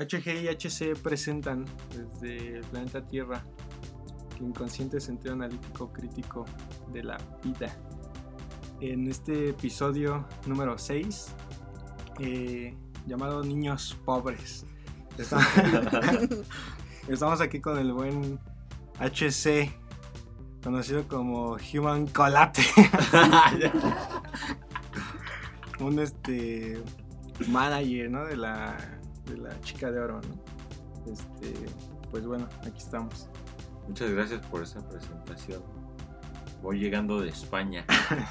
HG y HC presentan desde el planeta Tierra el inconsciente sentido analítico crítico de la vida. En este episodio número 6, eh, llamado Niños Pobres. Estamos, aquí con el buen HC, conocido como Human Colate. Un este manager, ¿no? De la, de la chica de oro, ¿no? Este, pues bueno, aquí estamos. Muchas gracias por esa presentación. Voy llegando de España.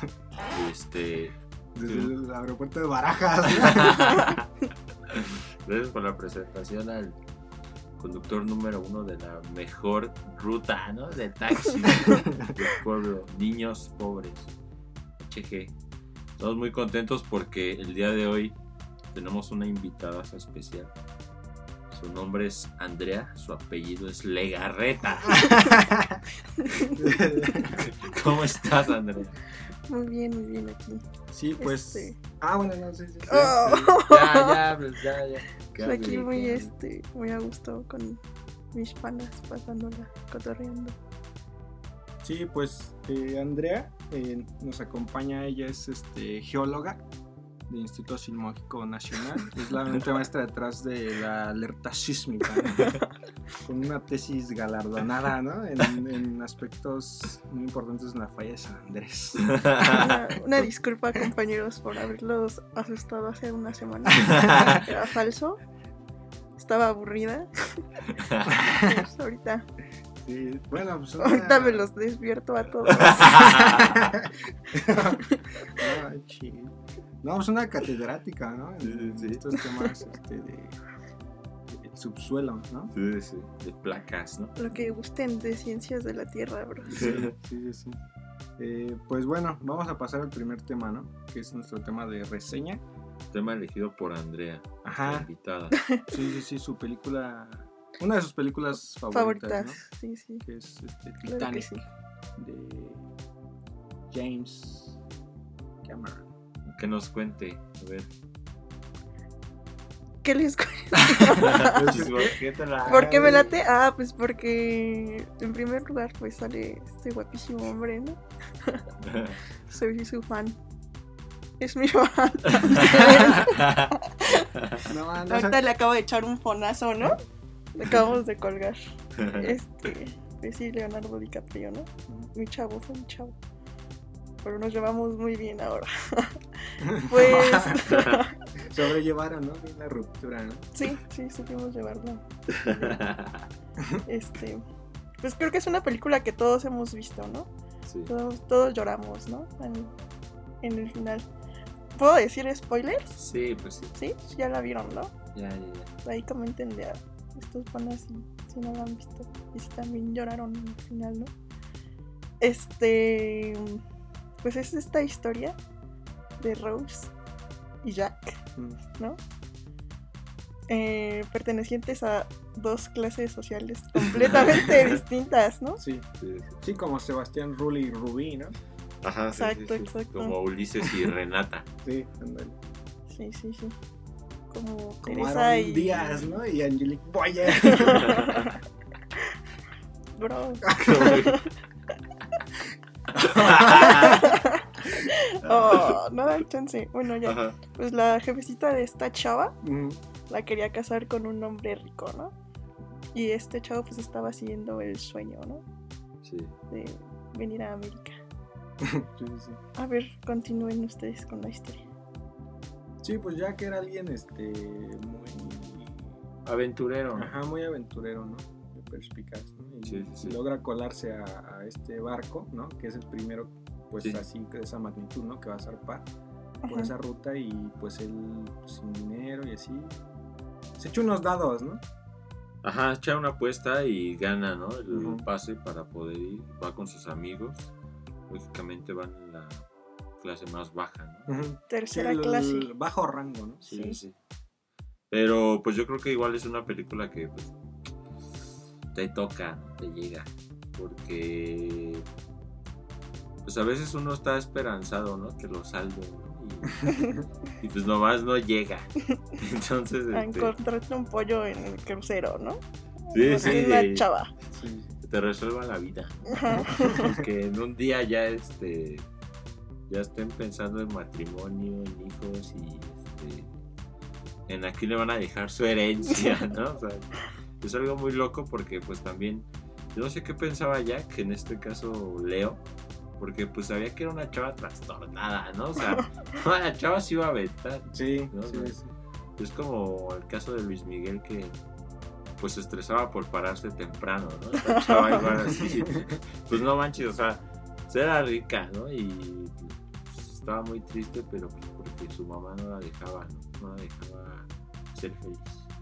este. Desde el aeropuerto de Barajas. Gracias por la presentación al conductor número uno de la mejor ruta, ¿no? De taxi del pueblo. Niños pobres. HG. Estamos muy contentos porque el día de hoy tenemos una invitada especial. Su nombre es Andrea, su apellido es Legarreta. ¿Cómo estás, Andrea? Muy bien, muy bien aquí. Sí, pues. Este. Ah, bueno, no, sí, sí. sí. Oh. Ya, ya, pues ya, ya. Estoy aquí muy, este, muy a gusto con mis panas, pasándola, cotorreando. Sí, pues eh, Andrea eh, nos acompaña, ella es este, geóloga del Instituto Sismológico Nacional, es la mente maestra detrás de la alerta sísmica, ¿no? con una tesis galardonada ¿no? en, en aspectos muy importantes en la falla de San Andrés. Una, una disculpa, compañeros, por haberlos asustado hace una semana. Era falso. Estaba aburrida. Pues ahorita, Sí, bueno, pues una- ahorita me los despierto a todos. Ay. No, es una catedrática, ¿no? En, Sí, sí, sí. estos temas este, de, de subsuelo, ¿no? Sí, sí, de placas, ¿no? Lo que gusten de ciencias de la Tierra, bro. Sí, sí, sí. sí. Eh, pues bueno, vamos a pasar al primer tema, ¿no? Que es nuestro tema de reseña. Tema elegido por Andrea, Ajá. invitada. Sí, sí, sí, su película. Una de sus películas favoritas, Favoritas, sí, sí. ¿no? Que es este, Claro que Titanic sí. de James Cameron. Que nos cuente, a ver. ¿Qué les cu- ¿Por qué te la- ¿Por qué me late? Ah, pues porque en primer lugar pues sale este guapísimo hombre, ¿no? Soy su fan. Es mi fan. No, no, Ahorita le acabo de echar un fonazo, ¿no? Le acabamos de colgar. Este, pues sí, Leonardo DiCaprio, ¿no? Mi chavo, fue mi chavo. Pero nos llevamos muy bien ahora. Pues sobrellevaron, ¿no? Bien la ruptura, ¿no? sí, sí, supimos llevarlo. Este, pues creo que es una película que todos hemos visto, ¿no? Sí. Todos, todos lloramos, ¿no? En, en el final. ¿Puedo decir spoilers? Sí, pues sí. Sí, ya la vieron, ¿no? Ya, ya, ya. Ahí comenten de estos panas si, si no la han visto. Y si también lloraron al final, ¿no? Este. Pues es esta historia de Rose y Jack, Mm. ¿no? Eh, pertenecientes a dos clases sociales completamente distintas, ¿no? Sí, Sí, sí. sí, como Sebastián Rulli y Rubí, ¿no? Ajá, Exacto, sí, sí. exacto. Como Ulises y Renata. Sí, ándale. Sí, sí, sí. Como, Como Teresa Aaron y. Díaz, ¿no? Y Angelique Boyer. Bro. Oh, no da chance. Bueno, ya. Ajá. Pues la jefecita de esta chava Mm, la quería casar con un hombre rico, ¿no? Y este chavo pues estaba siguiendo el sueño, ¿no? Sí. De venir a América. sí, sí, sí. A ver, continúen ustedes con la historia. Sí, pues ya que era alguien este muy Aventurero. ¿no? ajá, muy aventurero, ¿no? Perspicaz, ¿no? Y, Sí, sí, sí. y logra colarse a, a este barco, ¿no? Que es el primero, pues Sí. así de esa magnitud, ¿no? Que va a zarpar por Ajá. esa ruta y pues él pues, sin dinero y así. Se echa unos dados, ¿no? Ajá, echa una apuesta y gana, ¿no? El pase para poder ir. Va con sus amigos. Lógicamente van en la clase más baja, ¿no? Tercera el- clase. el bajo rango, ¿no? Sí, Sí. sí. Pero pues yo creo que igual es una película que pues, te toca, te llega. Porque pues a veces uno está esperanzado, ¿no? Que lo salve, ¿no? y pues nomás no llega. Entonces, A este, encontrarte un pollo en el crucero, ¿no? sí, sí, una y chava. Sí. te resuelva la vida. Que en un día ya este ya estén pensando en matrimonio, en hijos y este, en a quién le van a dejar su herencia, ¿no? O sea, es algo muy loco porque pues también yo no sé qué pensaba Jack, en este caso Leo, porque pues sabía que era una chava trastornada, ¿no? O sea, la chava se iba a aventar. Sí, No, sí, sí. Es como el caso de Luis Miguel que pues se estresaba por pararse temprano, ¿no? Esta chava igual así. Pues no manches, o sea, era rica, ¿no? Y pues, estaba muy triste, pero pues porque su mamá no la dejaba, ¿no? No la dejaba ser feliz.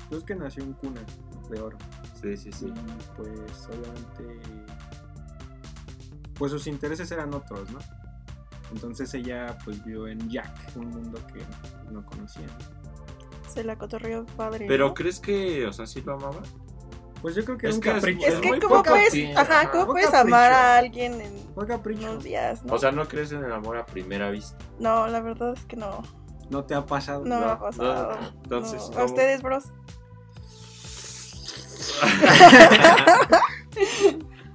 Pues que nació en cuna de oro. Sí, sí, sí. Y pues obviamente. Pues sus intereses eran otros, ¿no? Entonces ella pues vio en Jack un mundo que no conocía. Se la cotorreó padre. Pero ¿no? ¿crees que, o sea, sí lo amaba? Pues yo creo que Es un que es- capricho. Es es que, muy ¿cómo puedes, opción, ajá, ajá. ¿cómo Fue puedes capricho. amar a alguien en unos días? ¿no? O sea, ¿no crees en el amor a primera vista? no, la verdad es que no. No te ha pasado. No, me No, ha pasado. no, entonces. ¿A ustedes, bros?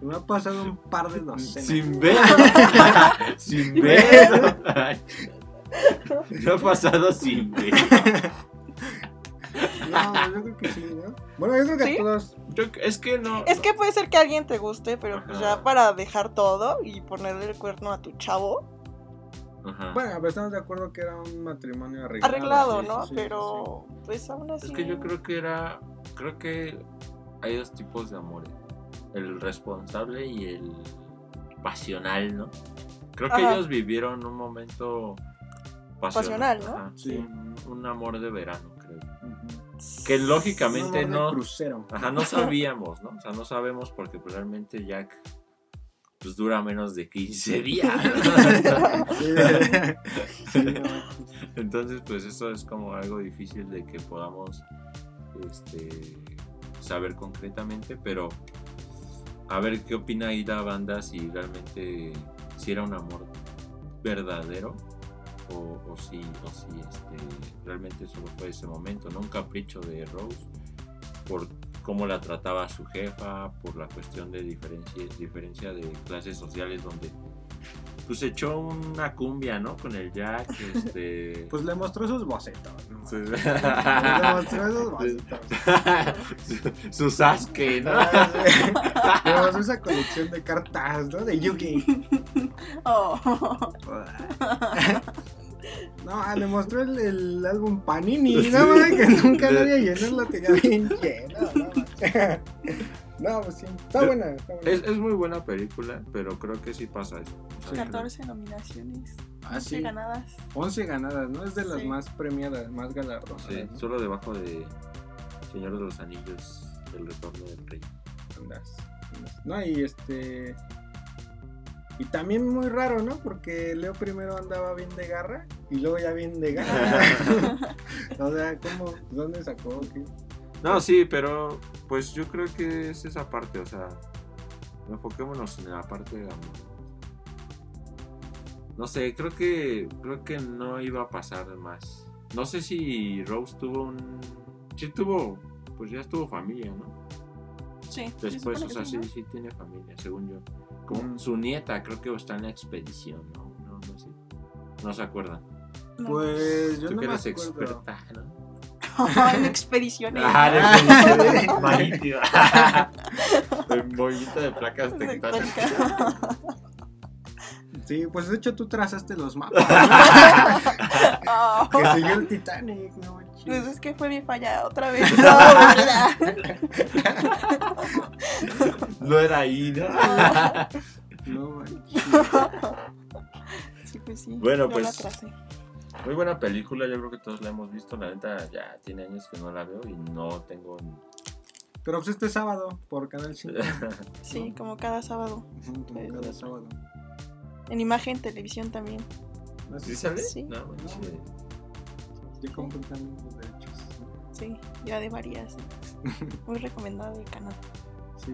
Me ha pasado un par de docenas. Sin ver. sin ver. No ha pasado sin ver. No, yo creo que sí, ¿no? Bueno, yo creo que ¿Sí? a todos. Yo- es que no. Es que puede ser que alguien te guste, pero pues ya para dejar todo y ponerle el cuerno a tu chavo, Ajá. Bueno, pero estamos de acuerdo que era un matrimonio arreglado. arreglado, sí, ¿no? sí, pero pues aún así. Es que yo creo que era. Creo que hay dos tipos de amores: el responsable y el pasional, ¿no? Creo que Ajá. ellos vivieron un momento Pasional, ¿no? Ajá, Sí. Un, un amor de verano, creo. Que lógicamente no. crucero. Ajá, no sabíamos, ¿no? O sea, no sabemos porque pues, realmente Jack pues dura menos de 15 días. Sí, sí, no. Entonces, pues eso es como algo difícil de que podamos este, saber concretamente, pero a ver qué opina ahí la banda si realmente si era un amor verdadero o, o si, o si este, realmente solo fue ese momento, ¿no? Un capricho de Rose por cómo la trataba su jefa, por la cuestión de diferencia, diferencia de clases sociales donde pues echó una cumbia, ¿no? Con el Jack, este... Pues le mostró sus bocetos. ¿no? Sí. Le mostró esos bocetos. Su Sasuke, ¿no? Sí. Le mostró esa colección de cartas, ¿no? De Yugi. Oh. No, ah, le mostró el, el álbum Panini, no mames, que nunca nadie llenó, lo tenía bien lleno. No, pues sí, está buena, está buena. Es, es muy buena película, pero creo que sí pasa eso. O sea, 14 nominaciones. Ah, 11 sí. ganadas. 11 ganadas, ¿no? Es de las Sí. más premiadas, más galardonadas. Sí, ¿no? solo debajo de Señor de los Anillos, El Retorno del Rey. Andas. No, y este. Y también muy raro, ¿no? Porque Leo primero andaba bien de garra y luego ya bien de garra. o sea, ¿cómo? ¿Dónde sacó? ¿Qué? No, sí, pero pues yo creo que es esa parte, o sea, enfoquémonos en la parte de amor. No sé, creo que creo que no iba a pasar más. No sé si Rose tuvo un sí tuvo, pues ya tuvo familia, ¿no? Sí. Después, o sea, sí, ¿no? sí tiene familia, según yo. Como su nieta, creo que está en la expedición, ¿no? No, no sé. No se acuerdan. No. Pues yo Tú no que me eres acuerdo. experta, ¿no? en expediciones. Ah, de expediciones marítimas. El movimiento de placas tectónicas. Tectónica. Sí, pues de hecho tú trazaste los mapas. Oh. que siguió el Titanic, no. Pues es que fue mi falla otra vez. No, era ahí, ¿no? No. Sí, pues sí. Bueno, pues- la. Muy buena película, yo creo que todos la hemos visto. La neta, ya tiene años que no la veo y no tengo. Pero pues este sábado por Canal 5. Sí, como cada sábado. Como cada sábado. En imagen, televisión también. ¿Sí sale? Sí. No, manches. Yo compro también los derechos. Sí, ya de varias. Muy recomendado el canal. Sí,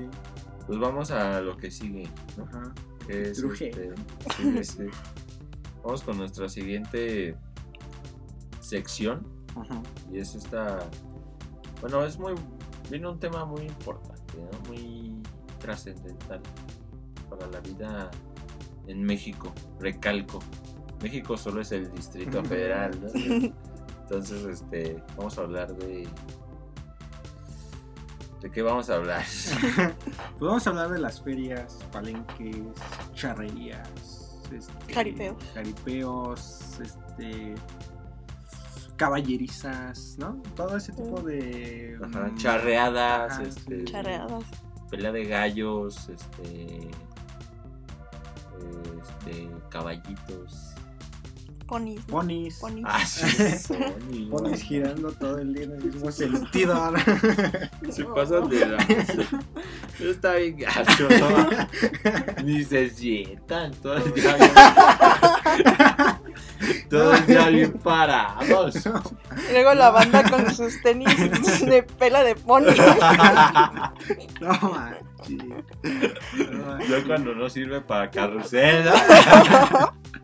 Pues vamos a lo que sigue, ajá. Que es Truje. este, sí, sí. Vamos con nuestra siguiente sección Ujú. y es esta. Bueno, es muy. Viene un tema muy importante, ¿no? muy trascendental para la vida en México. Recalco. México solo es el Distrito Federal, ¿no? Entonces, este, vamos a hablar de. ¿De qué vamos a hablar? Pues vamos a hablar de las ferias, palenques, charrerías, este, Jaripeos. jaripeos, este, caballerizas, ¿no? Todo ese tipo de Ajá, mm, charreadas, ajá, este. Charreadas. pelea de gallos, este, este, caballitos. Ponis. ¿no? ponis, Ponis. Ah, sí, ponis, ¿no? ponis girando todo el día en el mismo sentido. ¿no? Se pasan de la. Está bien gacho, ¿no? Ni se sientan todo el día. bien- Todo el día bien parados. Y luego la banda con sus tenis de pela de pony. No. No manches. Ya cuando no sirve para carrusel.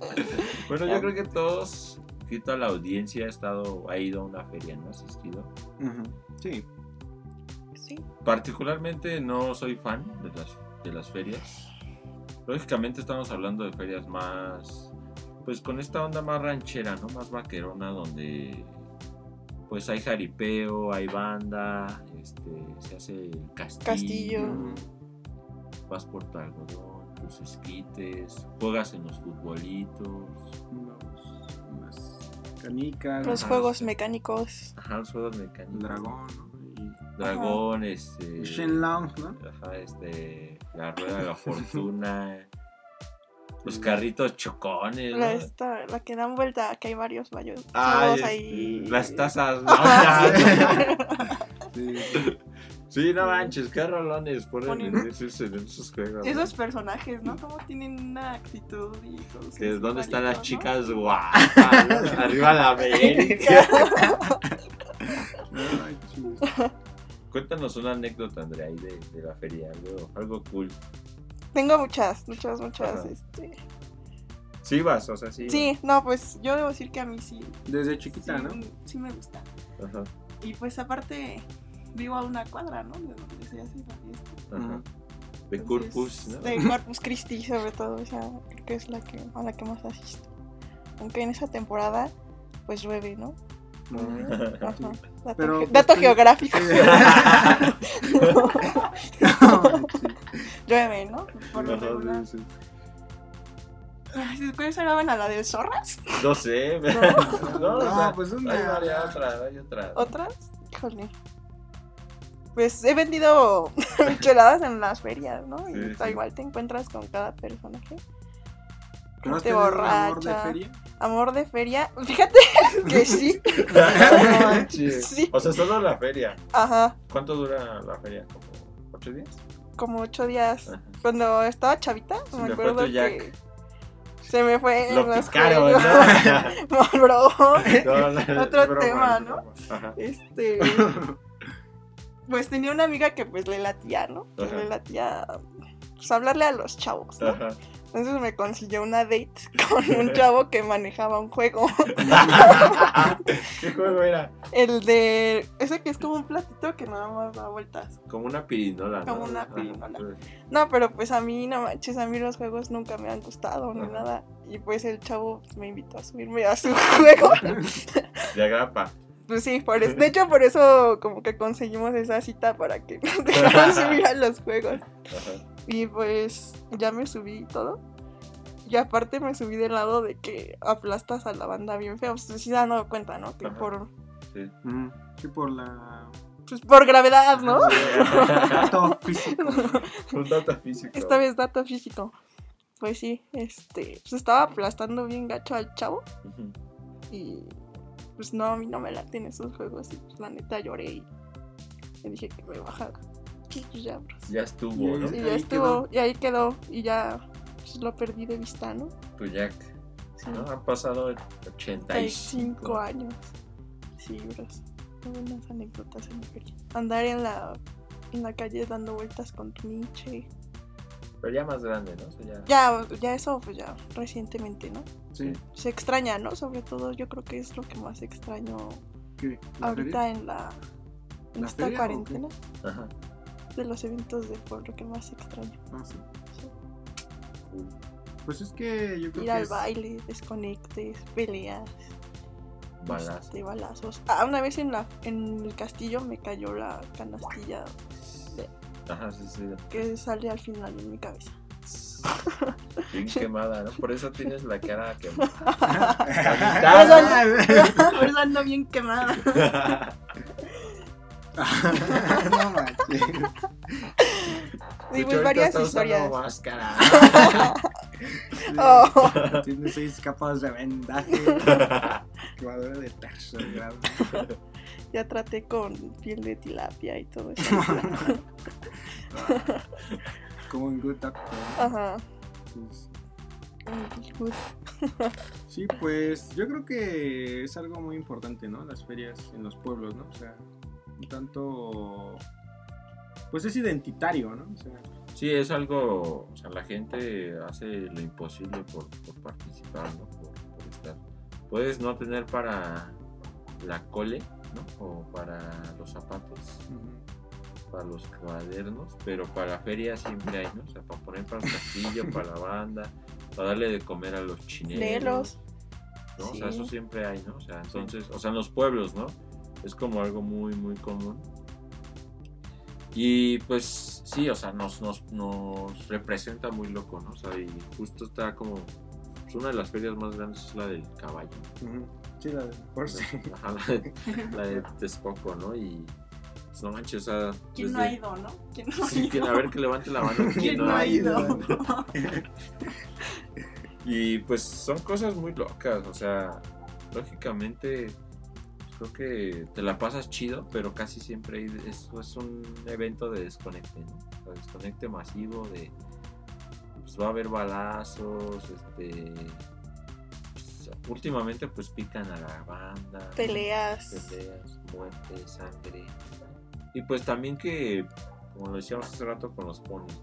¿No? Bueno, yo creo que todos, que toda la audiencia ha estado, ha ido a una feria, ¿no? Ha asistido. Sí. Sí. Particularmente no soy fan de las, de las ferias. Lógicamente estamos hablando de ferias más, pues con esta onda más ranchera, ¿no? Más vaquerona, donde pues hay jaripeo, hay banda, este, se hace el castillo, Castillo. Vas por tu algodón, tus esquites, juegas en los futbolitos, Unos- unas canicas. Los Ajá, juegos sí. mecánicos. ajá, los juegos mecánicos, dragón, ¿no? dragón, este, Y Shenlong, ¿no? Ajá, este, la rueda de la fortuna, los carritos chocones, ¿no? La, esta, la que dan vuelta, que hay varios. Ay, chavos este, ahí. las tazas, ¿no? Ajá, Sí. Sí, no manches, qué rolones ponen Ponen- en esos, en esos juegos. Esos personajes, ¿no? Cómo tienen una actitud y Que, ¿Dónde están las chicas guapas? Arriba la América. Cuéntanos una anécdota, Andrea, ahí de, de la feria, algo, algo cool. Tengo muchas, muchas, muchas. Ajá. Este... Sí vas, o sea, sí. Sí, no, pues yo debo decir que a mí sí. Desde chiquita, sí, ¿no? Sí me gusta. Ajá, Y pues aparte vivo a una cuadra, ¿no? De donde se hace la fiesta. ajá. De Entonces, Corpus, ¿no? De Corpus Christi, sobre todo, esa creo que es la que, a la que más asisto. Aunque en esa temporada, pues llueve, ¿no? Ujú. Ajá. Dato, Pero, ge- pues, dato tú- geográfico. No llueve, ¿no? Por lo regular. sí, sí. Ay, ¿Después se graban a la de zorras? No sé, No. no, o No, sea, pues una- Hay varias, otra, hay otra. ¿Otras? Híjole. Pues he vendido micheladas en las ferias, ¿no? Y Sí, tal sí. igual te encuentras con cada personaje. ¿No tenido un amor de borracha. feria? Amor de feria. Fíjate que sí. Sí. O sea, solo la feria. Ajá. ¿Cuánto dura la feria? ¿Como ocho días? Como ocho días. Ajá. Cuando estaba chavita, Se me acuerdo tu Jack. que se me fue en Lo los picaron. ¿no? Bro, No, no, Otro broma, tema, ¿no? Ajá. este. Pues tenía una amiga que pues le latía, ¿no? Que le latía. Pues hablarle a los chavos, ¿no? Ajá. Entonces me consiguió una date con un chavo que manejaba un juego. ¿Qué juego era? El de. Ese que es como un platito que nada más da vueltas. Como una pirinola, ¿no? Como una Ajá. pirinola. No, pero pues a mí, no manches, a mí los juegos nunca me han gustado ni nada. Y pues el chavo me invitó a subirme a su juego. De agrapa. Pues sí, por eso. De hecho, por eso como que conseguimos esa cita para que nos dejaran subir a los juegos. Ajá. Y pues ya me subí y todo. Y aparte me subí del lado de que aplastas a la banda bien feo. Pues sí se han dado cuenta, ¿no? Que Ajá. por, Sí. Ujú. Sí, por la. pues, por gravedad, ¿no? Dato físico. Un dato físico. Esta vez dato físico. Pues sí, este, pues estaba aplastando bien gacho al chavo. Y pues no, a mí no me laten esos juegos. Y pues la neta lloré y le dije que me bajara. Y pues ya, bros. Ya estuvo, ¿no? Y Ahí ya estuvo, quedó. y ahí quedó. Y ya pues, lo perdí de vista, ¿no? Tu Jack. Sí. ¿no? Han pasado 35 85 años. Sí, bros. Tengo unas anécdotas en la feria. Andar en la, en la calle dando vueltas con tu niche. Pero ya más grande, ¿no? O sea, ya... Ya, ya eso, pues ya recientemente, ¿no? Sí. Se extraña, ¿no? Sobre todo yo creo que es lo que más extraño ¿Qué? ¿La ahorita feria? en la en ¿La esta feria cuarentena Ajá. de los eventos del pueblo que más extraño. Ah, sí. Sí. Pues es que yo creo Ir que al es- baile, desconectes, peleas, Balazo. de balazos. Ah, una vez en la en el castillo me cayó la canastilla Ajá, sí, sí. que sale al final en mi cabeza. Bien quemada, ¿no? Por eso tienes la cara quemada. Por eso ando bien quemada. no manches. Sí, pues varias historias. máscara. Oh. Tiene seis capas de vendaje. Quemadura de tercer grado. Ya traté con piel de tilapia y todo eso. Como en Good Doctor. Ajá. Sí, sí. Good. Sí, pues yo creo que es algo muy importante, ¿no? Las ferias en los pueblos, ¿no? O sea, un tanto. Pues es identitario, ¿no? O sea, Sí, es algo, o sea, la gente hace lo imposible por, por participar, ¿no? Por, por estar. Puedes no tener para la cole, ¿no? O para los zapatos, para los cuadernos, pero para la feria siempre hay, ¿no? O sea, para poner para el castillo, para la banda, para darle de comer a los chineros. Léelos. ¿no? O sea, eso siempre hay, ¿no? O sea, entonces, o sea, en los pueblos, ¿no? Es como algo muy, muy común. Y pues sí, o sea, nos, nos, nos representa muy loco, ¿no? O sea, y justo está como. pues, una de las ferias más grandes es la del caballo. Sí, la de. Ajá, la de, la de Texcoco, ¿no? Y. Pues no manches, o sea. ¿Quién no ha ido, no? ¿Quién no ha Sí, ido? quien- a ver que levante la mano. ¿Quién no ha ido? Y pues son cosas muy locas, o sea, lógicamente creo que te la pasas chido, pero casi siempre hay- es, es un evento de desconecte, ¿no? O sea, desconecte masivo de pues va a haber balazos, este últimamente pues pican a la banda, ¿no? Peleas. peleas, muerte, sangre. Y pues también que, como lo decíamos hace rato con los ponis,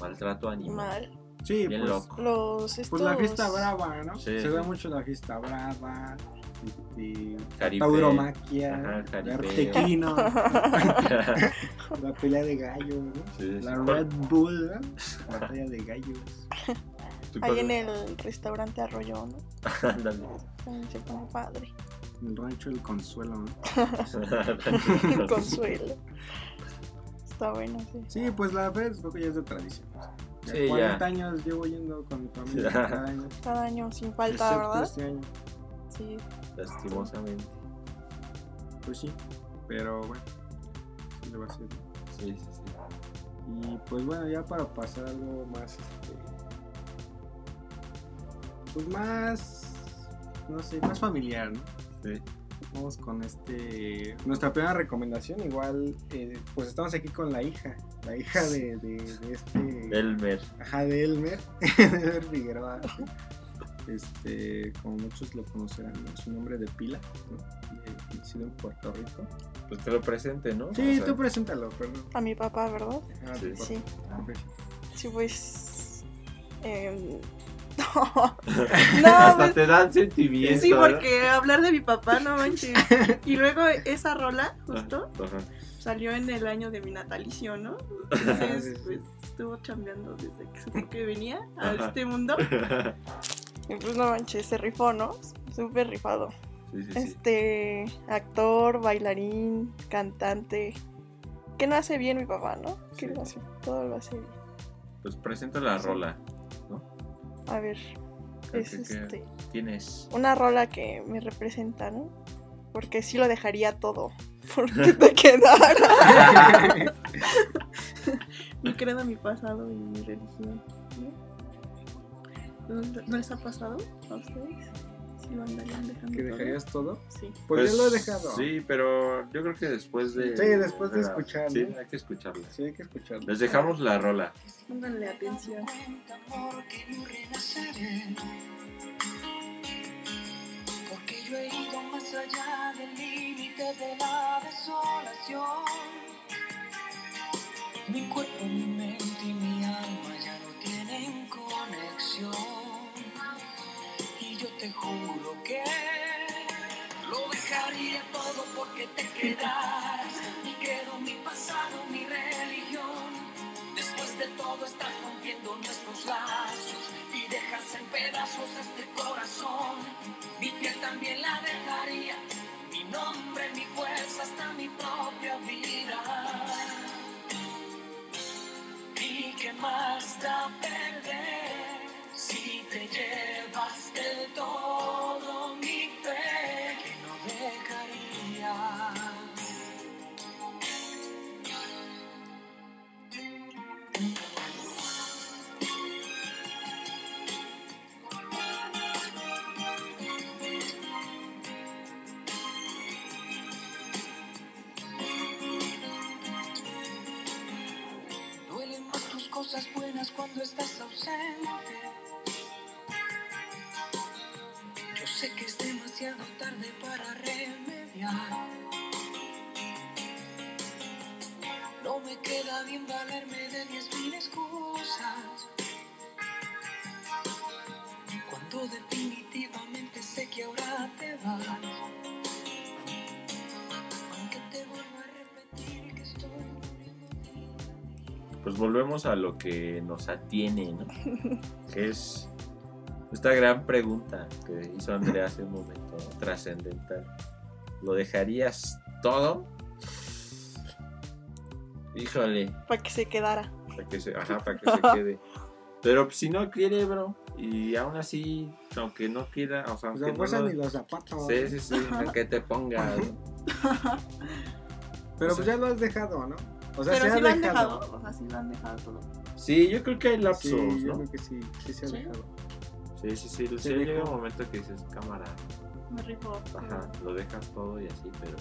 maltrato animal. Mal. Sí, Bien pues, loco. Los estos... pues la fiesta brava, ¿no? Sí, Se sí. mucho la fiesta brava. Este, tauromaquia, Ajá, jaripeo. artequino, la pelea de gallos, ¿no? Sí, sí. La Red Bull, ¿no? Batalla de gallos. ¿Tú Ahí en el restaurante Arroyo, ¿no? Ándale. Se pone padre. El rancho del consuelo, ¿no? El consuelo. Está bueno, sí. Sí, pues la creo que ya es de tradición. Ya Sí, 40 ya. años llevo yendo con mi familia cada año. Cada año sin falta, excepto ¿verdad? este año. Sí. Lastimosamente. Pues sí, pero bueno, sí le va a ser. Sí, sí, sí. Y pues bueno, ya para pasar algo más, este, pues más, no sé, más familiar, ¿no? Sí. Vamos con este, nuestra primera recomendación, igual, eh, pues estamos aquí con la hija, la hija de, de, de este, Elmer. ajá, de Elmer, de Elmer Figueroa, este, como muchos lo conocerán, ¿no? su nombre de pila, ¿no? Nacido en Puerto Rico. Pues te lo presente, ¿no? Sí, O sea, tú preséntalo, perdón. A mi papá, ¿verdad? Ah, Sí. Sí. ah, pues. Sí, pues. em, Hasta no, pues, te dan sentimiento. sí, porque hablar de mi papá, no manches. Y luego esa rola, justo, salió en el año de mi natalicio, ¿no? Entonces, pues estuvo chambeando desde que supo que venía a este mundo. Y pues no manches, se rifó, ¿no? Súper rifado. Sí, sí, sí. Este, actor, bailarín, cantante. Que no hace bien mi papá, ¿no? Que lo hace, todo lo hace bien. Pues presenta la rola. A ver, ¿Qué- es este. Tienes. una rola que me representa, ¿no? Porque sí lo dejaría todo porque te quedara. mi credo, mi pasado y mi religión. ¿No, no les ha pasado a ustedes? Si lo andarían dejando ¿Que dejarías todo? Sí. Pues, yo lo he dejado. Sí, pero yo creo que después de. Sí, después de la- escucharla. Sí, hay que escucharla. Sí, hay que escucharlo. Les dejamos la rola. Pónganle atención. Porque no yo he ido más allá del límite de la desolación. Mi cuerpo, mi mente y mi alma ya te juro que lo dejaría todo porque te quedas. Y quedo mi pasado, mi religión. Después de todo estás rompiendo nuestros lazos y dejas en pedazos este corazón. Mi piel también la dejaría, mi nombre, mi fuerza, hasta mi propia vida. ¿Y qué más da perder? Si te llevas del todo mi fe que no dejaría? Duelen más tus cosas buenas cuando estás ausente. Sé que es demasiado tarde para remediar. No me queda bien valerme de diez mil excusas. Cuando definitivamente sé que ahora te vas. Aunque te vuelva a repetir que estoy muriendo. Pues volvemos a lo que nos atiene, ¿no? Que es esta gran pregunta que hizo Andrea hace un momento, ¿no? trascendental. ¿Lo dejarías todo? Híjole, Para que se quedara. para que se, ajá, para que se quede. Pero si no quiere, bro, y aún así, aunque no quiera, o sea, Pues aunque a no lo- ni los zapatos. Sí, sí, sí, aunque te ponga, ¿no? Pero O pues sea- ya lo has dejado, ¿no? O sea, Pero se sí ha lo han dejado. dejado. O sea, sí lo han dejado todo. Sí, yo creo que hay lapsos, Sí, yo ¿no? creo que sí, sí se ha ¿Sí? dejado. Sí, sí, sí, sí, llega un momento que dices, cámara, Me rifo. Ajá, lo dejas todo y así, pero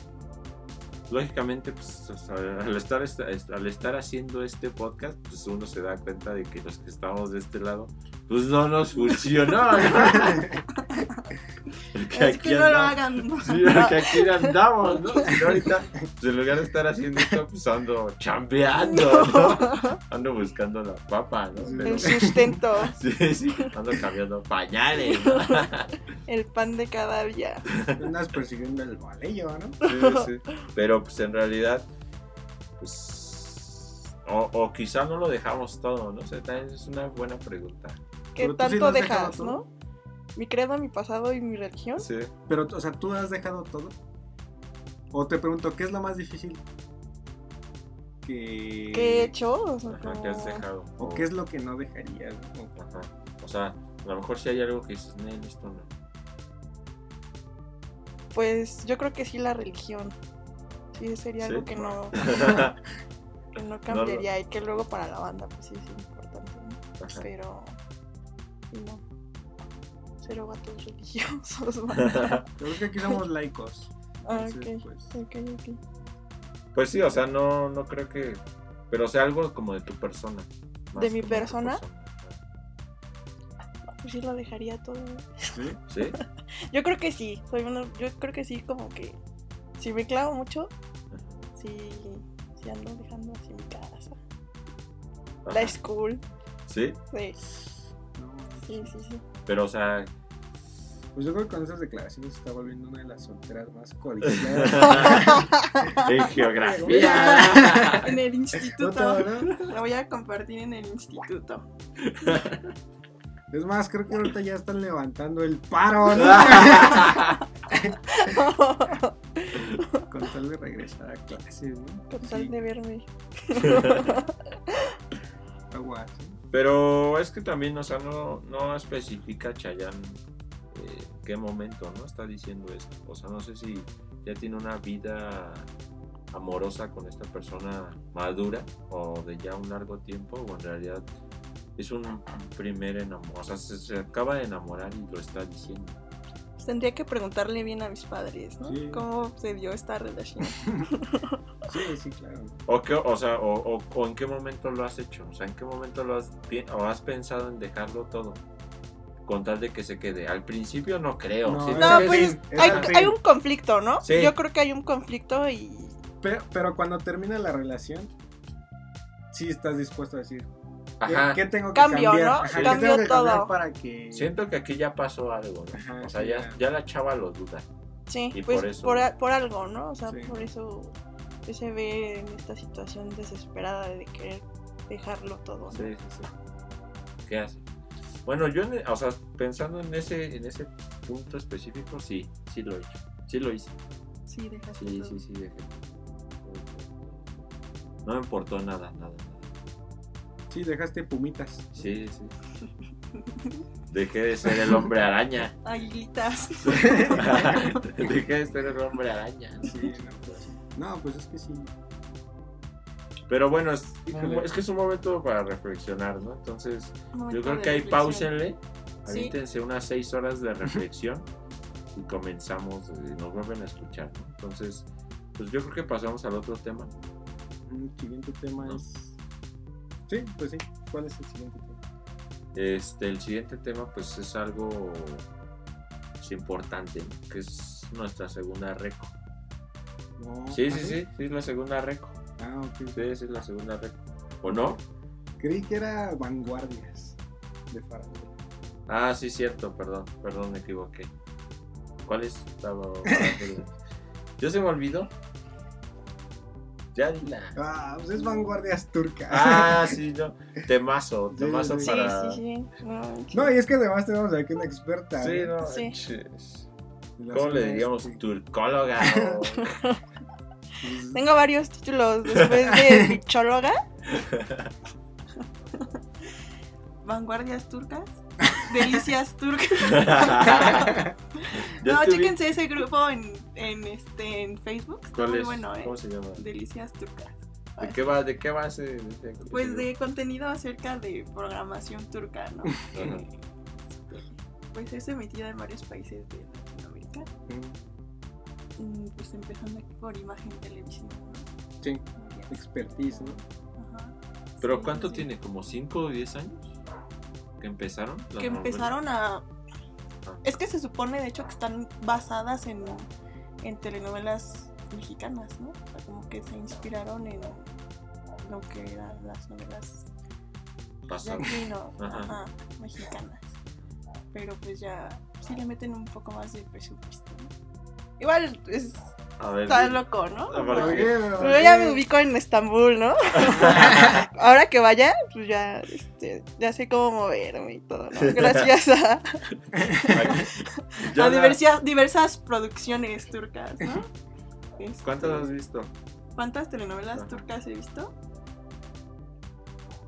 lógicamente, pues, al estar, esta- al estar haciendo este podcast, pues uno se da cuenta de que los que estamos de este lado, pues no nos funcionó. que no lo andamos- hagan. ¿no? Sí, porque aquí andamos, ¿no? Si no, ahorita, pues, en lugar de estar haciendo esto, pues ando chambeando, ¿no? Ando buscando la papa, ¿no? Pero- El sustento, sí, sí, ando cambiando pañales, ¿no? el pan de cada día. Andas persiguiendo el bolillo, ¿no? Sí, sí. Pero pues en realidad, pues. O, o quizá no lo dejamos todo, ¿no? También es una buena pregunta. ¿Qué Pero sí tanto dejas, no? Mi credo, mi pasado y mi religión. Sí. Pero, o sea, ¿tú has dejado todo? O te pregunto, ¿qué es lo más difícil? Que... ¿Qué he hecho? O sea, Ajá, ¿qué has dejado? ¿O qué es lo que no dejarías? O- Ajá. O sea, a lo mejor si hay algo que dices, no, esto no. Pues yo creo que sí la religión. Sí, sería ¿Sí? algo que no, que no cambiaría y que luego para la banda pues sí es importante, ¿no? Ajá. Pero sí, no. Cero vatos religiosos. Pero es que aquí somos laicos. ah, Entonces, pues, ok, ok. Pues sí, o sea, no, no creo que. Pero o sea, algo como de tu persona. ¿De mi persona? persona. Pues sí lo dejaría todo. ¿sí? ¿Sí? Yo creo que sí. Soy uno, yo creo que sí, como que si me clavo mucho, sí, sí ando dejando así mi casa. La school. ¿Sí? Sí, sí, sí, sí. Pero o sea. Pues yo creo que con esas declaraciones se está volviendo una de las solteras más codiciadas. en geografía. En el instituto. La voy a compartir en el instituto. Es más, creo que ahorita ya están levantando el paro, ¿no? Con tal de regresar a clases, ¿no? Con tal Sí, de verme. aguas, ¿sí? Pero es que también, o sea, no, no especifica Chayanne eh, qué momento, ¿no? Está diciendo esto. O sea, no sé si ya tiene una vida amorosa con esta persona madura o de ya un largo tiempo o en realidad es un primer enamor. O sea, se, se acaba de enamorar y lo está diciendo. Pues tendría que preguntarle bien a mis padres, ¿no? Sí. ¿Cómo se dio esta relación? Sí, sí, claro. O, qué, o sea, o, o- o en qué momento lo has hecho. O sea, en qué momento lo has, o has pensado en dejarlo todo. Con tal de que se quede. Al principio no creo. No, que pues sí. es hay, hay un conflicto, ¿no? Sí. Yo creo que hay un conflicto y Pero, pero cuando termina la relación, sí estás dispuesto a decir, ¿qué, Ajá. qué tengo que Cambio, cambiar? ¿no? Ajá, ¿qué Cambio tengo que cambiar todo. para que... Siento que aquí ya pasó algo, ¿no? Ajá, o sea, sí, ya, ya. la chava lo duda. sí, Y pues por eso- por, a- por algo, ¿no? O sea, Sí. por eso se ve en esta situación desesperada de querer dejarlo todo. ¿no? Sí, sí, sí. ¿Qué hace? Bueno, yo, en- o sea, pensando en ese, en ese punto específico, sí, sí lo he hecho. Sí lo hice. Sí, dejaste Sí, todo. sí, sí, dejé. No me importó nada, nada, nada. Sí, dejaste pumitas. Sí, sí. Dejé de ser el hombre araña. Aguilitas. Dejé de ser el hombre araña. Sí, no, pues, sí. No, pues es que sí. Pero bueno, es, que es un momento para reflexionar, ¿no? Entonces, yo creo que ahí pausenle, Sí. avítense unas seis horas de reflexión y comenzamos, eh, nos vuelven a escuchar, ¿no? Entonces, pues yo creo que pasamos al otro tema. El siguiente tema No. es. Sí, pues sí. ¿Cuál es el siguiente tema? Este, el siguiente tema, pues es algo pues, importante, ¿no? que es nuestra segunda reco. No, Sí, ¿ah, sí, sí, sí, es la segunda reco. Ah, ok. Sí, sí, es la segunda reco. ¿O no? Creí que era vanguardias de farándula. Ah, sí, cierto, perdón, perdón, me equivoqué. ¿Cuál es? Yo se me olvidó. Ya dila. Ah, pues es vanguardias turcas. Ah, sí, no. Temazo, Sí, temazo sí. Sí, para. sí, sí. No, No, y es que además tenemos aquí una experta. Sí, ¿eh? no. Sí. ¿Cómo le diríamos? este, Turcóloga. o- pues, Tengo varios títulos después de bichóloga. Vanguardias turcas. Delicias turcas. No, te vi. chéquense ese grupo en, en, este, en Facebook. Está ¿Cuál muy es? bueno, ¿eh? ¿Cómo se llama? Delicias turcas. ¿De qué va, de qué va ese? ese- Pues de contenido acerca de programación turca, ¿no? Eh, pues es emitida en varios países de Latinoamérica. mm, Pues empezando por imagen televisión. ¿no? Sí, expertise, ¿no? Ajá. ¿Pero Sí, cuánto sí. tiene? ¿Como 5 o 10 años? ¿Que empezaron? Que empezaron a... Ah. Es que se supone, de hecho, que están basadas en, en telenovelas mexicanas, ¿no? O sea, como que se inspiraron en lo que eran las novelas de Pasado. aquí, ¿no? Ajá. Ajá, mexicanas. Pero pues ya sí le meten un poco más de presupuesto, ¿no? Igual es, A ver. está dime. loco, ¿no? O ¿por sea, qué? Pero ya me ubico en Estambul, ¿no? Ahora que vaya, pues ya, este, ya sé cómo moverme y todo, ¿no? Gracias a, a diversas producciones turcas, ¿no? Este, ¿Cuántas has visto? ¿Cuántas telenovelas Ajá. turcas he visto?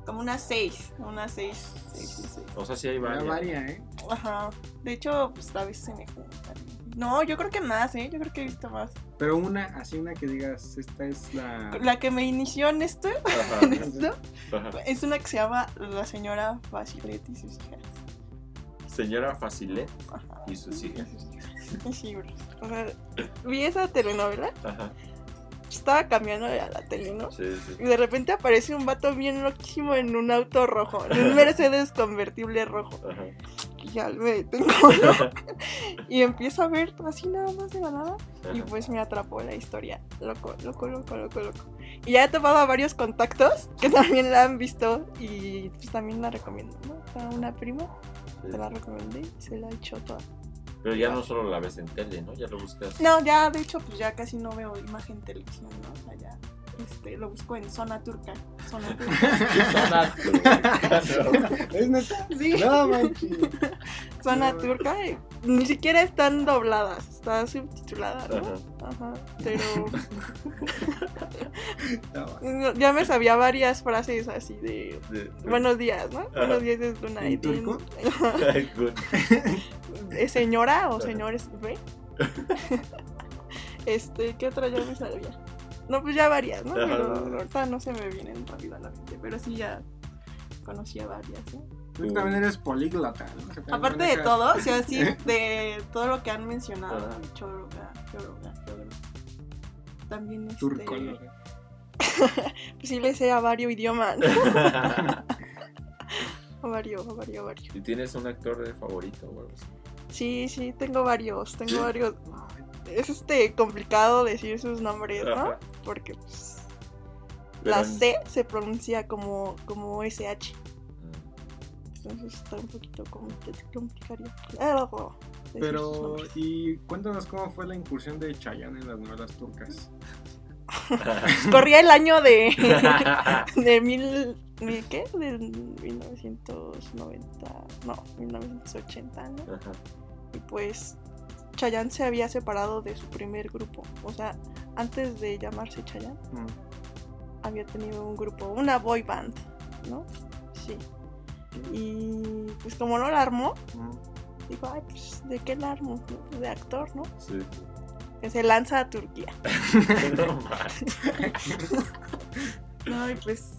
Como unas seis, unas seis, seis, seis, seis. O sea, sí hay varias. varia, ¿eh? Ajá. De hecho, pues a veces se me juntan. No, yo creo que más, ¿eh? Yo creo que he visto más. Pero una, así una que digas, esta es la. La que me inició en esto, Ajá, en esto ajá. es una que se llama La señora Facilet y sus hijas. Señora Facilet Ajá. y sus hijas. Sí, bro. O sea, vi esa telenovela, Ajá. estaba cambiando a la tele, ¿no? Sí, sí. Y de repente aparece un vato bien loquísimo en un auto rojo, en un Mercedes convertible rojo. Ajá. Y ya me detengo, ¿no? Y empiezo a ver así nada más de la nada. Y pues me atrapó la historia. Loco, loco, loco, loco, loco. Y ya he tomado a varios contactos que también la han visto y pues también la recomiendo, ¿no? A una prima Sí. se la recomendé se la he hecho toda. Pero ya no solo la ves en tele, ¿no? Ya lo buscas. No, ya de hecho pues ya casi no veo imagen televisión, ¿no? O sea, ya este, lo busco en zona turca. Zona turca. ¿Es neta? Sí, No, manches. zona no. turca. y ni siquiera están dobladas, está subtitulada, ¿no? Ajá. Ajá, pero No, ya me sabía varias frases así de De- buenos días, ¿no? Buenos días es Luna ¿En turco? Good. ¿Es señora o señores ve? este, ¿qué otra ya me sabía? No, pues ya varias, ¿no? Pero ahorita no se me vienen rápido a la mente, pero sí ya conocía varias, ¿no? Tú también eres políglota, ¿no? O sea, también Aparte de todo, o sea, sí, de todo lo que han mencionado, bichóloga, bióloga, bióloga. También este, Turcóloga. pues sí le sé a varios idiomas, ¿no? A varios, a varios, a varios. ¿Y tienes un actor de favorito o algo así? Sí, sí, tengo varios, tengo varios. Es este complicado decir sus nombres, ¿no? Ajá. Porque pues la en- C se pronuncia como, como SH. Entonces está un poquito como decir sus Pero, y cuéntanos cómo fue la incursión de Chayanne en las novelas turcas. Corría el año de, de mil ¿de ¿Qué? Del 1990, no, 1980, ¿no? Ajá. Y pues Chayanne se había separado de su primer grupo. O sea, antes de llamarse Chayanne, Mm. había tenido un grupo, una boy band, ¿no? Sí. Y pues como no la armó, Mm. dijo, ay, pues, ¿de qué la armo? De actor, ¿no? Sí. Que se lanza a Turquía. No y pues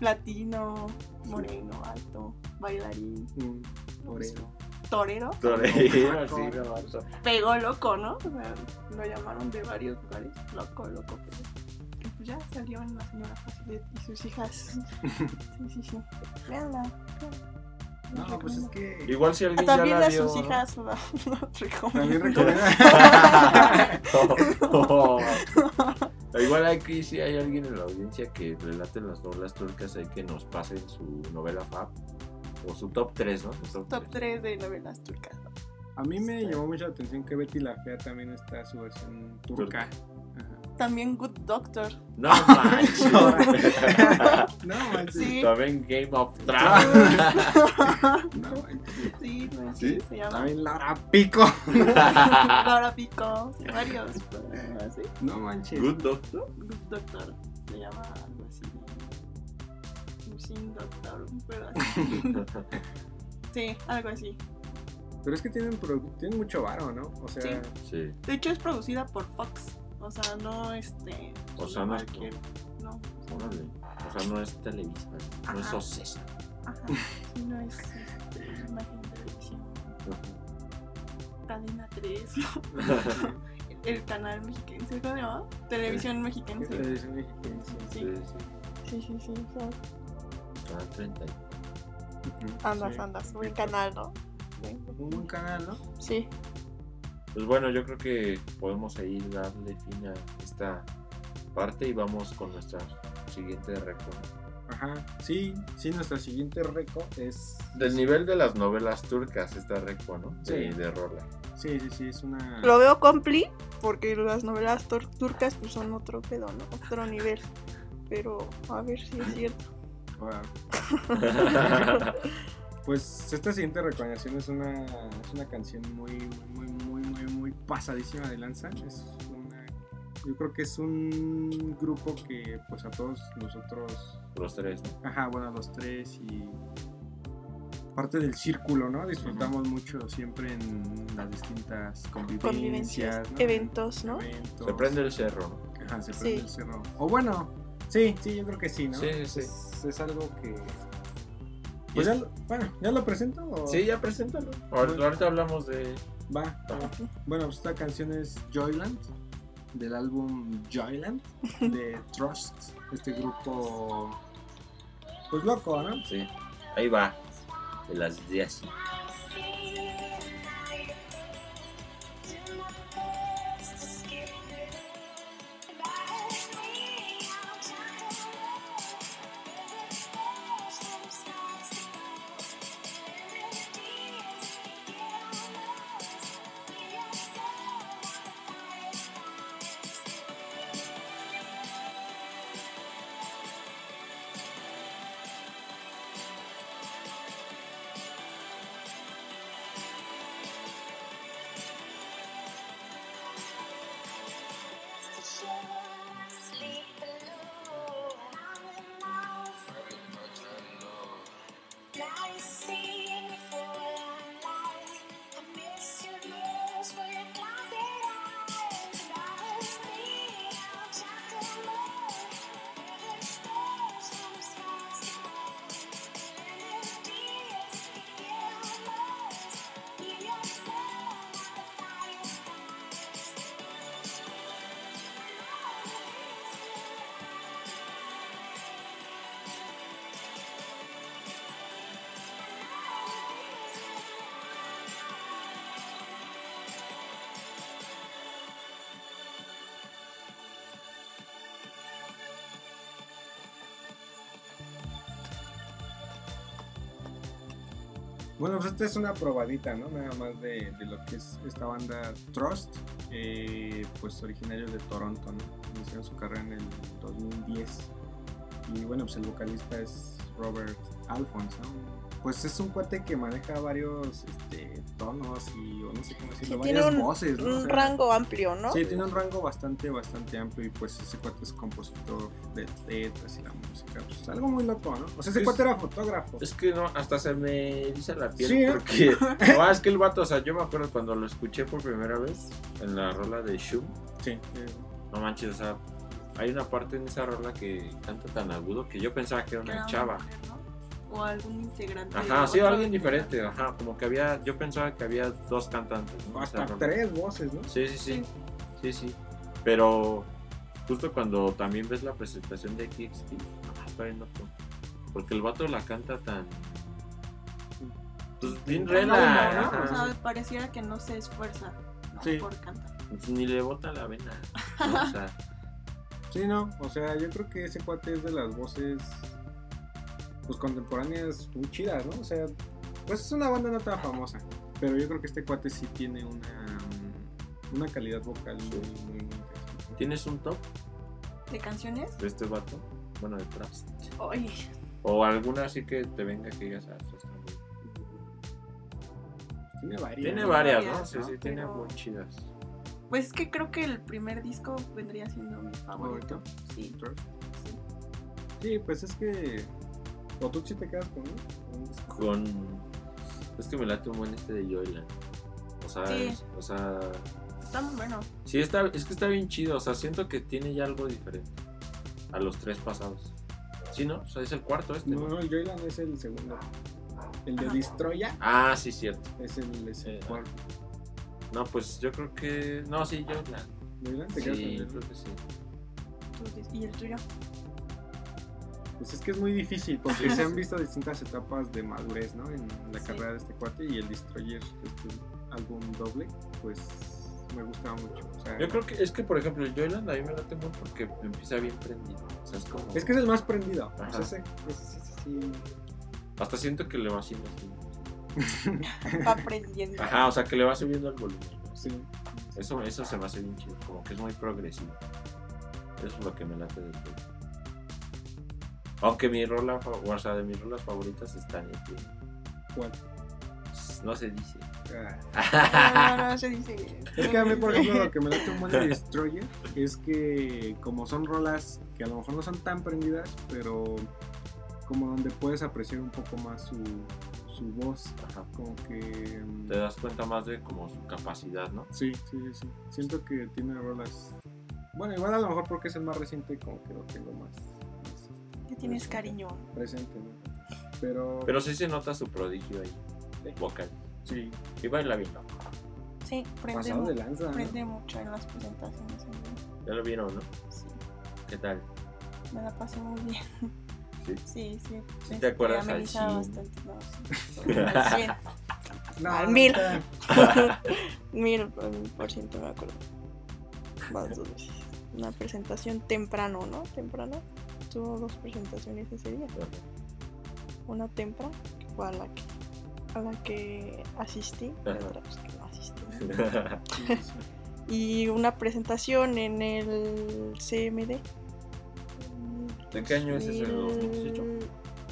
latino, moreno, alto, bailarín, Mm. Moreno. Torero. Torero, sí, no. Pegó loco, ¿no? O sea, lo llamaron de varios lugares. Loco, loco, pero. y pues ya salió en la señora Facility y sus hijas. Sí, sí, sí. Veanla. No, pues es que. Igual si alguien ya También la a vio. sus hijas la, la También recomiendo. recomienda. Igual aquí si hay alguien en la audiencia que relate las novelas turcas hay que nos pasen su novela fab o su top 3, ¿no? Su Top 3 de novelas turcas. A mí me llamó mucho la atención que Betty la Fea también está su versión turca. Ajá. También Good Doctor. No manches. No, manches. Sí. También Game of Thrones. No, manches. Sí, no, ¿Sí? se llama. También Laura Pico. Laura Pico. varios. pero, ¿sí? No manches. Good Doctor. Good Doctor. Se llama algo así. Sin Doctor. un pedo así. Sí, algo así. Pero es que tienen, produ- tienen mucho varo, ¿no? O sea, Sí. Sí. De hecho es producida por Fox. O sea, no este. O sea, no es cualquier- No. Órale. O sea, no es Televisa, no es. Ocesa. Ajá. Sí, no es este, imagen de televisión. Cadena 3, ¿no? El canal mexiquense, ¿cómo se llama? Televisión mexiquense. televisión mexicana. Sí, Sí, sí. sí, sí, sí. sea, Canal 30. Ujú, Andas, sí. andas. Buen canal, ¿no? Sí. Un buen canal, ¿no? Sí. Pues bueno, yo creo que podemos ahí darle fin a esta parte y vamos con nuestra siguiente récord. Ajá. Sí, sí, nuestra siguiente reco es. Del nivel de las novelas turcas, esta reco, ¿no? De, Sí. de Rola. Sí, sí, sí, es una. Lo veo compli porque las novelas tur- turcas pues son otro pedo, ¿no? Otro nivel. Pero a ver si es cierto. Wow. Pues esta siguiente recomendación es una, es una canción muy, muy, muy, muy, muy pasadísima de lanza. Es una, yo creo que es un grupo que pues a todos nosotros, Los tres, ¿no? ajá, bueno, los tres y parte del círculo, ¿no? Disfrutamos mucho siempre en las distintas convivencias, Convivencias, ¿no? eventos, ¿no? Eventos. Se prende el cerro, ¿no? Ajá, se Sí. prende el cerro. O bueno, sí, sí, yo creo que sí, ¿no? Sí, sí. Es, es algo que... Pues es- ya, lo- bueno, ¿ya lo presento? o- Sí, ya preséntalo. Ahorita, hablamos de. Va. va. Bueno, pues esta canción es Joyland, del álbum Joyland, de Trust, este grupo... Pues loco, ¿no? Sí. Ahí va. De las 10. Bueno, pues esta es una probadita, ¿no? Nada más de, lo que es esta banda Trust, eh, pues originario de Toronto, ¿no? Iniciaron su carrera en el 2010. Y bueno, pues el vocalista es Robert Alphonse, ¿no? Pues es un cuate que maneja varios este, tonos y o no sé cómo decirlo, Sí, tiene varias un, voces, ¿no? O un sea, rango amplio, ¿no? Sí, tiene un rango bastante, bastante amplio y pues ese cuate es compositor de letras y la música. Pues algo muy loco, ¿no? O sea, ese Es- cuate era fotógrafo. Es que no, hasta se me eriza la piel Sí, ¿no? porque no, es que el vato, o sea, yo me acuerdo cuando lo escuché por primera vez en la rola de Shum, Sí. eh, no manches, o sea, hay una parte en esa rola que canta tan agudo que yo pensaba que era una chava. O algún integrante. Ajá, sí, otro alguien diferente, ajá, como que había, yo pensaba que había dos cantantes, ¿no? o Esa hasta tres voces, ¿no? Sí, sí, sí, sí, sí, pero justo cuando también ves la presentación de no, está bien loco, porque el vato la canta tan... Pues bien rela, ¿no? O sea, pareciera que no se esfuerza ¿no? Sí. por cantar. Pues ni le bota la vena. ¿no? O sea, Sí, no, o sea, yo creo que ese cuate es de las voces pues contemporáneas muy chidas, ¿no? O sea, pues es una banda no tan famosa, pero yo creo que este cuate sí tiene una una calidad vocal muy muy, muy interesante. ¿tienes un top ¿De canciones? de este vato? Bueno, detrás. Oye, O alguna así que te venga que digas, ah, Tiene varias. Tiene ¿no? varias, ¿no? Sí, ¿no? sí, tiene Pero- muy chidas. pues es que creo que el primer disco vendría siendo mi favorito. ¿Favorito? Sí, sí. Sí, pues es que o tú sí te quedas con, ¿no? Con. Es que me late un buen este de Joyland. O sea, Sí. es- o sea. Está muy bueno. Sí, está, es que está bien chido. O sea, siento que tiene ya algo diferente a los tres pasados. Sí, ¿no? O sea, es el cuarto este. ¿no? No, el Joyland es el segundo. El de Ajá. Destroya Ah, sí, cierto. es el, es el Sí. cuarto. No, pues yo creo que. No, sí, Joyland. Joyland te quedas con creo que sí. ¿Y el tuyo? Pues es que es muy difícil porque se han visto distintas etapas de madurez, ¿no? En la Sí. carrera de este cuate y el Destroyer, este álbum doble, pues me gustaba mucho. O sea, Yo creo que es que, por ejemplo, el Joyland a mí me late mucho porque empieza bien prendido. O sea, es como. es que es el más prendido. O sea, Ajá. ese- ese- ese sí. Hasta siento que le va haciendo así. Va aprendiendo. Ajá, o sea, que le va subiendo el volumen. sí. Eso, eso se me hace bien chido, como que es muy progresivo. Eso es lo que me late del juego. Aunque mi rola, fa- o sea, de mis rolas favoritas están en. ¿Cuál? No se dice. Ah. No, no, no, se dice. Es que a mí, por ejemplo, lo que me late un buen de Destroyer es que como son rolas que a lo mejor no son tan prendidas, pero como donde puedes apreciar un poco más su, su voz, Ajá. como que... mm, Te das cuenta más de como su capacidad, ¿no? Sí, sí, sí, sí. Siento que tiene rolas... Bueno, igual a lo mejor porque es el más reciente, como que lo tengo más, Que tienes cariño. presente, ¿no? Pero... Pero sí se nota su prodigio ahí, vocal. sí, Y baila bien, ¿no? Sí, prende, mu- de lanza, ¿no? prende mucho en las presentaciones. en vivo. Ya lo vieron, ¿no? Sí, ¿Qué tal? me la pasé muy bien. Sí. Sí, sí. ¿Sí te este, acuerdas al amenizaba 100? bastante. No, sí, al 100. No, Al. Mil por ciento me acuerdo. Más dos veces. Una presentación temprano, ¿no? Temprano. Tuvo dos presentaciones ese día. Una temprana, que fue a la que, a la que asistí, y otra pues, que no asistí. ¿no? Y una presentación en el CMD. ¿De qué año es ese? 2018?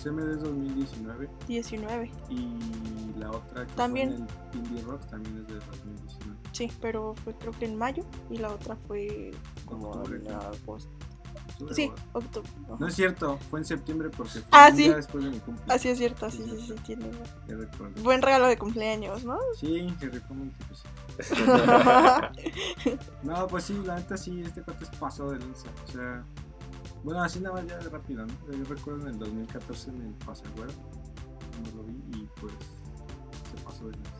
CMD es 2019 19, y la otra que También. fue en el Indie Rocks también es de 2019. sí, pero fue creo que en mayo y la otra fue como en agosto. Octubre Sí, o- octubre. ajá. No es cierto, fue en septiembre porque fue Ah, un sí. día después de mi cumpleaños. Así es cierto, sí, sí, sí, tiene Ya recuerdo. buen regalo de cumpleaños, ¿no? Sí, se muy difícil. No, pues sí, la neta sí, este cuate es pasado de lanza. O sea, bueno, así nada más ya de rápido, ¿no? Yo recuerdo en el 2014 en el Pasagüero, cuando lo vi y pues se pasó de lanza.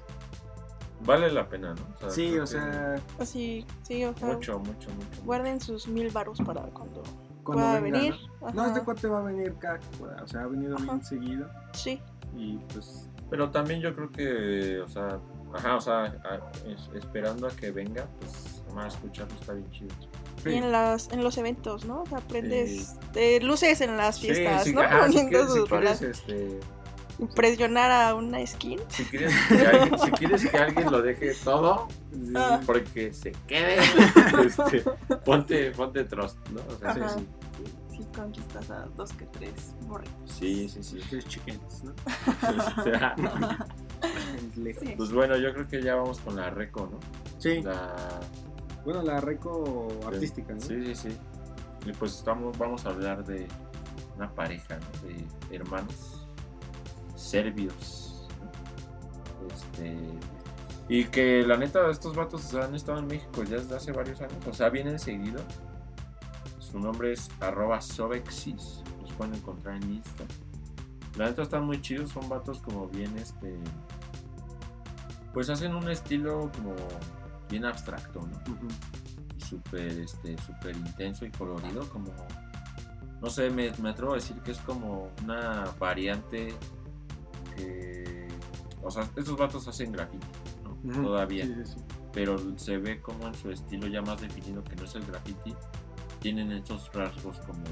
Vale la pena, ¿no? Sí, creo o que Ah, sea, Así, sí, o sea, Mucho, mucho, mucho. guarden sus mil varos para cuando cuando pueda venga, venir. ¿no? No, este cuate va a venir pueda, o sea, ha venido Ajá. bien seguido Sí, y pues Pero también yo creo que, o sea, ajá, o sea, a- es- esperando a que venga, pues, más escucharlo está bien chido. sí. y en, las, en los eventos, ¿no? O sea, aprendes de luces en las fiestas, Sí, sí, ¿no? ajá, si Poniendo si sus quieres, rolas. este, Impresionar a una skin. si quieres que alguien, si quieres que alguien lo deje todo, sí, Ah. porque se quede, este, ponte, ponte trust, ¿no? O sea, Ajá. sí, sí conquistas a dos que tres morritos. Sí, sí, sí. Tres chickens, ¿no? Sí. pues bueno, yo creo que ya vamos con la reco, ¿no? Sí, La... bueno, la reco artística, ¿no? Sí, sí, sí. Y pues estamos, vamos a hablar de una pareja, ¿no? De hermanos serbios. Este. Y que la neta, estos vatos han estado en México ya desde hace varios años. O sea, vienen seguido. Su nombre es arroba Sobexis. Los pueden encontrar en Insta. La neta están muy chidos. Son vatos como bien este. Pues hacen un estilo como bien abstracto, ¿no? Y súper este, súper intenso y colorido, como, no sé, me, me atrevo a decir que es como una variante que, o sea, estos vatos hacen graffiti, ¿no? Todavía, Sí, pero se ve como en su estilo ya más definido que no es el graffiti, tienen estos rasgos como,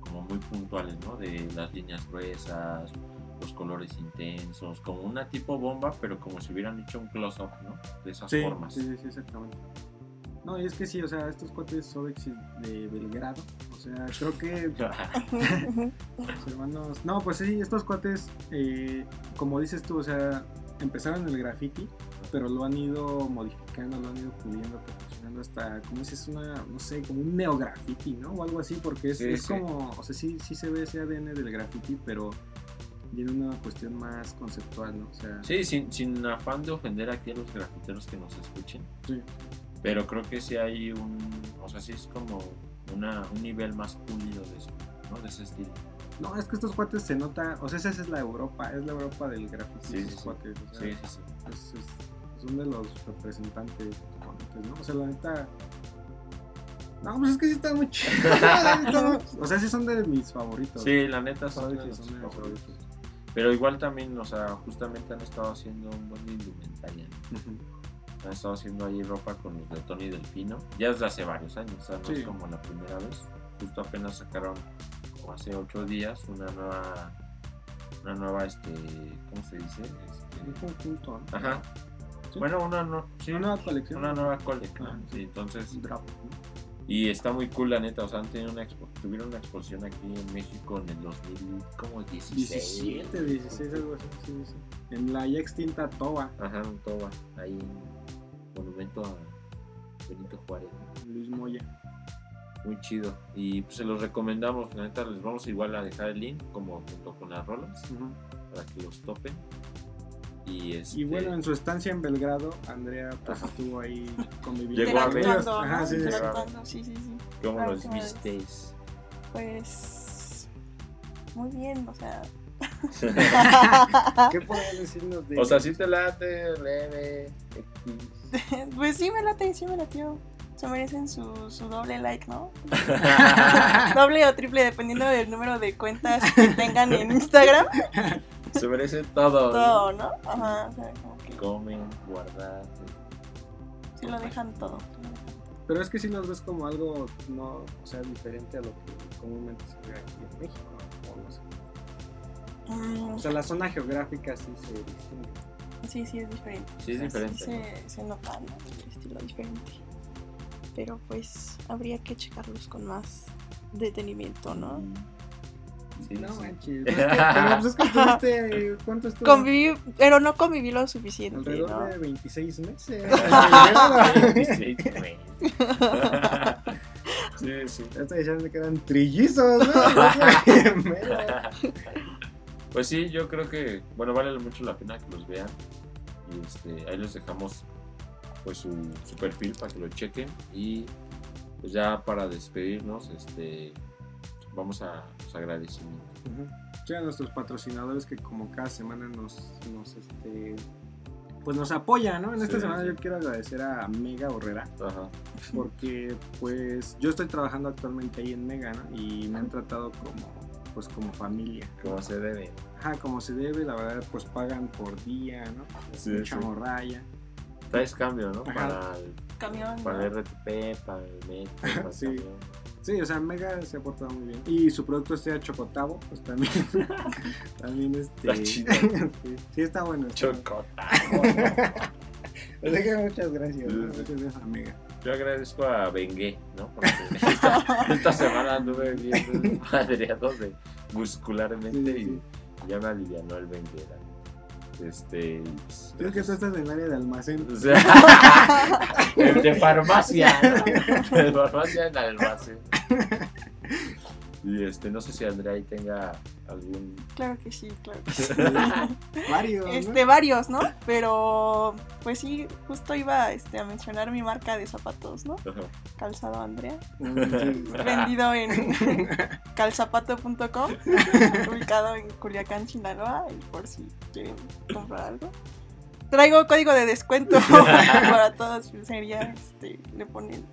como muy puntuales, ¿no? De las líneas gruesas, los colores intensos, como una tipo bomba, pero como si hubieran hecho un close-up, ¿no? De esas Sí, formas. sí, sí, exactamente. No, y es que sí, o sea, estos cuates Sobex de Belgrado, o sea, creo que los hermanos... No, pues sí, estos cuates, eh, como dices tú, o sea, empezaron el graffiti, pero lo han ido modificando, lo han ido puliendo, perfeccionando hasta, como dices, una, no sé, como un neograffiti, ¿no? O algo así, porque es, Sí, es sí. como, o sea, sí, sí se ve ese ADN del graffiti, pero tiene una cuestión más conceptual, ¿no? O sea, Sí, sin, sin afán de ofender aquí a los grafiteros que nos escuchen. Sí. Pero creo que sí hay un. O sea, sí es como una, un nivel más pulido de eso, ¿no? De ese estilo. No, es que estos cuates se nota, o sea, esa es la Europa, es la Europa del graffiti, Sí, esos sí, sí. cuates, o sea, Sí, sí, sí. es- es- son de los representantes ¿no? O sea, la neta... No, pues es que sí están muy. Están- o sea, sí son de mis favoritos. Sí, la neta son, de los son de mis favoritos. favoritos. Pero igual también, o sea, justamente han estado haciendo un buen de indumentaria. ¿no? Ujú. Han estado haciendo ahí ropa con los de Tony Delfino. Ya desde hace varios años, o sea, no Sí. es como la primera vez. Justo apenas sacaron, como hace ocho días, una nueva. Una nueva, este. ¿Cómo se dice? Un Este, conjunto, ¿no? Ajá. Sí. Bueno, una, no, sí, Una nueva colección. una nueva colección. Ajá. Sí, entonces. ¿no? Y está muy cool, la neta. O sea, han tenido una expo- tuvieron una exposición aquí en México en el 2016. 17, 16, algo así, sí, sí. En la ya extinta Toba, Ajá, un toba. Ahí en Monumento a Benito Juárez. Luis Moya. Muy chido. Y pues se los recomendamos. La neta, les vamos igual a dejar el link, como junto con las rolas, para que los topen. Y, este, Y bueno, en su estancia en Belgrado, Andrea pues, estuvo ahí conviviendo Llegó a con ver. Ajá, sí, sí, sí. Sí, sí, sí. ¿Cómo los visteis? Pues. Muy bien, o sea. ¿Qué podrías decirnos de o sea, si te late, leve, X. Pues sí, me late, sí me latió. Se merecen su, su doble like, ¿no? doble o triple, dependiendo del número de cuentas que tengan en Instagram. Se merece todo. Todo, ¿no? Ajá, o sea, como que Comen, guardar. sí lo dejan todo. sí Pero es que si los ves como algo, no, o sea, diferente a lo que comúnmente se ve aquí en México, ¿no? O no sé. Mm, O sea, la zona geográfica sí se distingue. sí, sí, es diferente. Sí, es diferente, se, se nota, ¿no? El estilo diferente. Pero pues habría que checarlos con más detenimiento, ¿no? Sí, no sí. manches. pues es que- pero pues es que estuviste, ¿cuánto estuvo? Conviví, pero no conviví lo suficiente, Alrededor ¿no? de 26 meses. Sí, güey. sí, sí. Ya estoy diciendo que eran trillizos, ¿no? Pues sí, yo creo que, bueno, vale mucho la pena que los vean. Y este, ahí les dejamos pues su, su perfil para que lo chequen. Y pues ya para despedirnos, este vamos a los agradecimientos. A nuestros patrocinadores que como cada semana nos, nos este, pues nos apoyan, ¿no? En esta semana sí. yo quiero agradecer a Mega Borrera Ajá. porque pues yo estoy trabajando actualmente ahí en Mega, ¿no? Y me han tratado como pues como familia. Como se debe. Ajá, como se debe, la verdad pues pagan por día, ¿no? Sí, Mucha sí. morralla. Traes cambio, ¿no? Ajá. Para el, Camión. para ¿no? el RTP, para el metro, para el Sí. Sí, o sea, Mega se ha portado muy bien. Y su producto sea Chocotavo, pues también. también este. Está chido. sí, sí, está bueno. está bueno. Chocota. Así que muchas gracias. Gracias a Mega. Yo agradezco a Bengue, ¿no? Porque esta, esta semana anduve bien madreado de muscularmente Sí, sí, y ya me alivianó el neta. Este. pues, Creo que tú estás en el área de almacén. O sea, el de farmacia, ¿no? El de farmacia en almacén. Y este, no sé si Andrea ahí tenga algún. Claro que sí, claro que sí. Varios. ¿no? Este, varios, ¿no? Pero, pues sí, justo iba este, a mencionar mi marca de zapatos, ¿no? Calzado Andrea. Vendido en calzapato.com, ubicado en Culiacán, Sinaloa, y por si quieren comprar algo. Traigo código de descuento para todos, sería, este, le ponen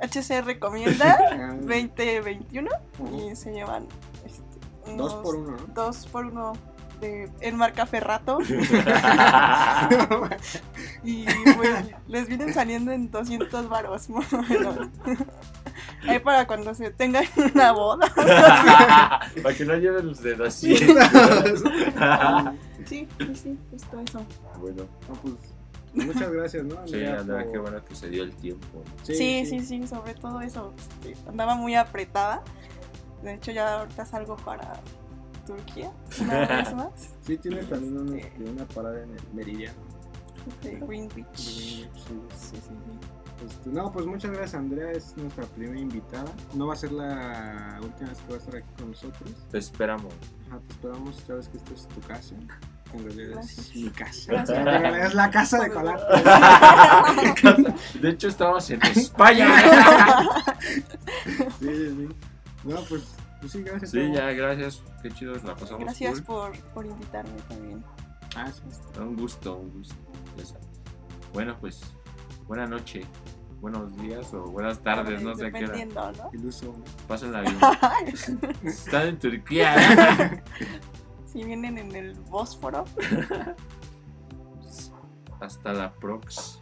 HC recomienda Ah, 2021 ujú. y se llevan este, Dos por uno, ¿no? dos por uno de, en marca Ferrato y pues les vienen saliendo en 200 varos. Ahí para cuando se tengan una boda. Para que no lleven los de 200. Sí, sí, sí, justo eso. bueno, No, pues, muchas gracias, ¿no? sí, Andrea, Andrea, por- qué bueno que se dio el tiempo. Sí, sí, sí, sobre todo eso. este, andaba muy apretada. De hecho, ya ahorita salgo para Turquía una vez más. Sí, tienes también un- Este- este, una parada en el Meridiano. De Greenwich. Sí, sí. Sí, sí, sí. Este, no, pues muchas gracias, Andrea. Es nuestra primera invitada. No va a ser la última vez que va a estar aquí con nosotros. Te esperamos. Ajá, te esperamos. Sabes que esta es tu casa. En realidad Gracias. es mi casa. Gracias. En realidad es la casa de Colar. De hecho, estamos en España. Sí, sí, sí. No, pues, pues sí, gracias. Sí, ya, gracias. Qué chido, la pasamos Gracias cool. por, por invitarme también. Ah, sí. Un gusto, un gusto. Bueno, pues, buena noche, buenos días o buenas tardes, no sé qué. Dependiendo, ¿no? Iluso. Pásenla bien. Están en Turquía. Si vienen en el Bósforo, Hasta la prox.